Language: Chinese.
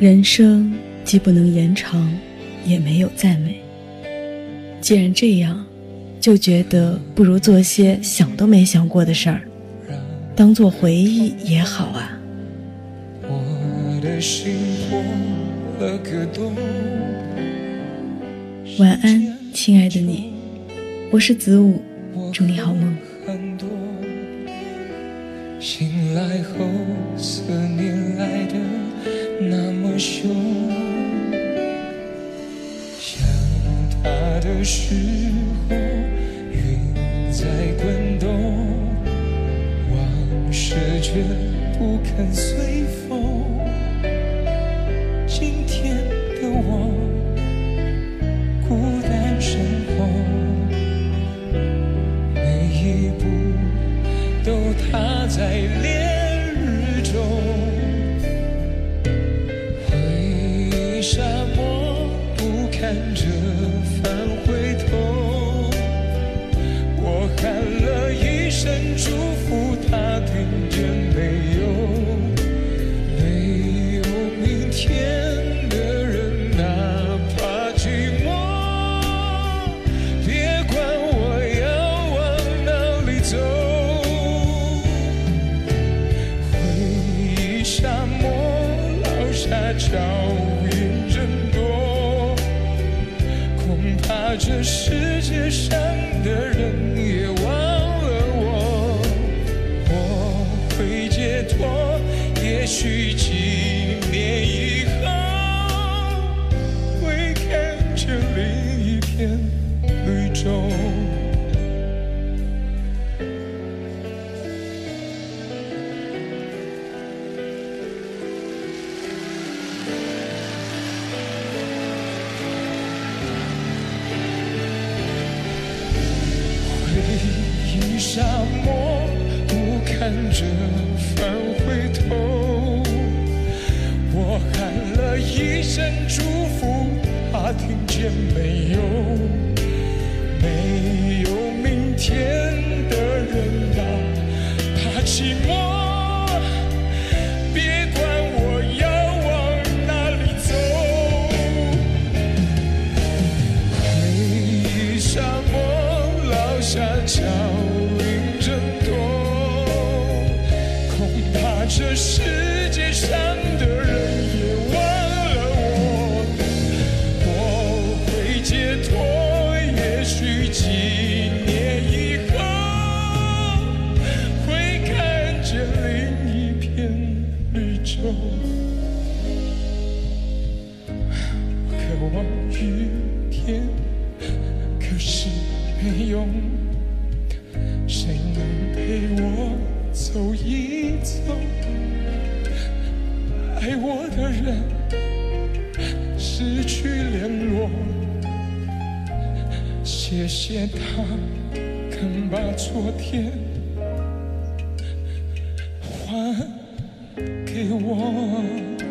人生既不能延长，也没有再美。既然这样，就觉得不如做些想都没想过的事儿，当做回忆也好啊。晚安，亲爱的你，我是子午，祝你好梦。醒来后，思念来的那么凶。想他的时候，云在滚动，往事却不肯随风。今天的我，孤单身后，每一步都踏在着返回头。我喊了一声祝福，他听见没有？没有明天的人，哪怕寂寞，别管我要往哪里走。回忆沙漠，落下脚印这世界上的人也忘了我。我会解脱，也许几年以后沙漠，不看着返回头。我喊了一声祝福，他听见没有？这世界上的人也忘了我。我会解脱，也许几年以后会看见另一片绿洲。渴望雨天，可是没用。走一走？爱我的人失去联络，谢谢他肯把昨天还给我。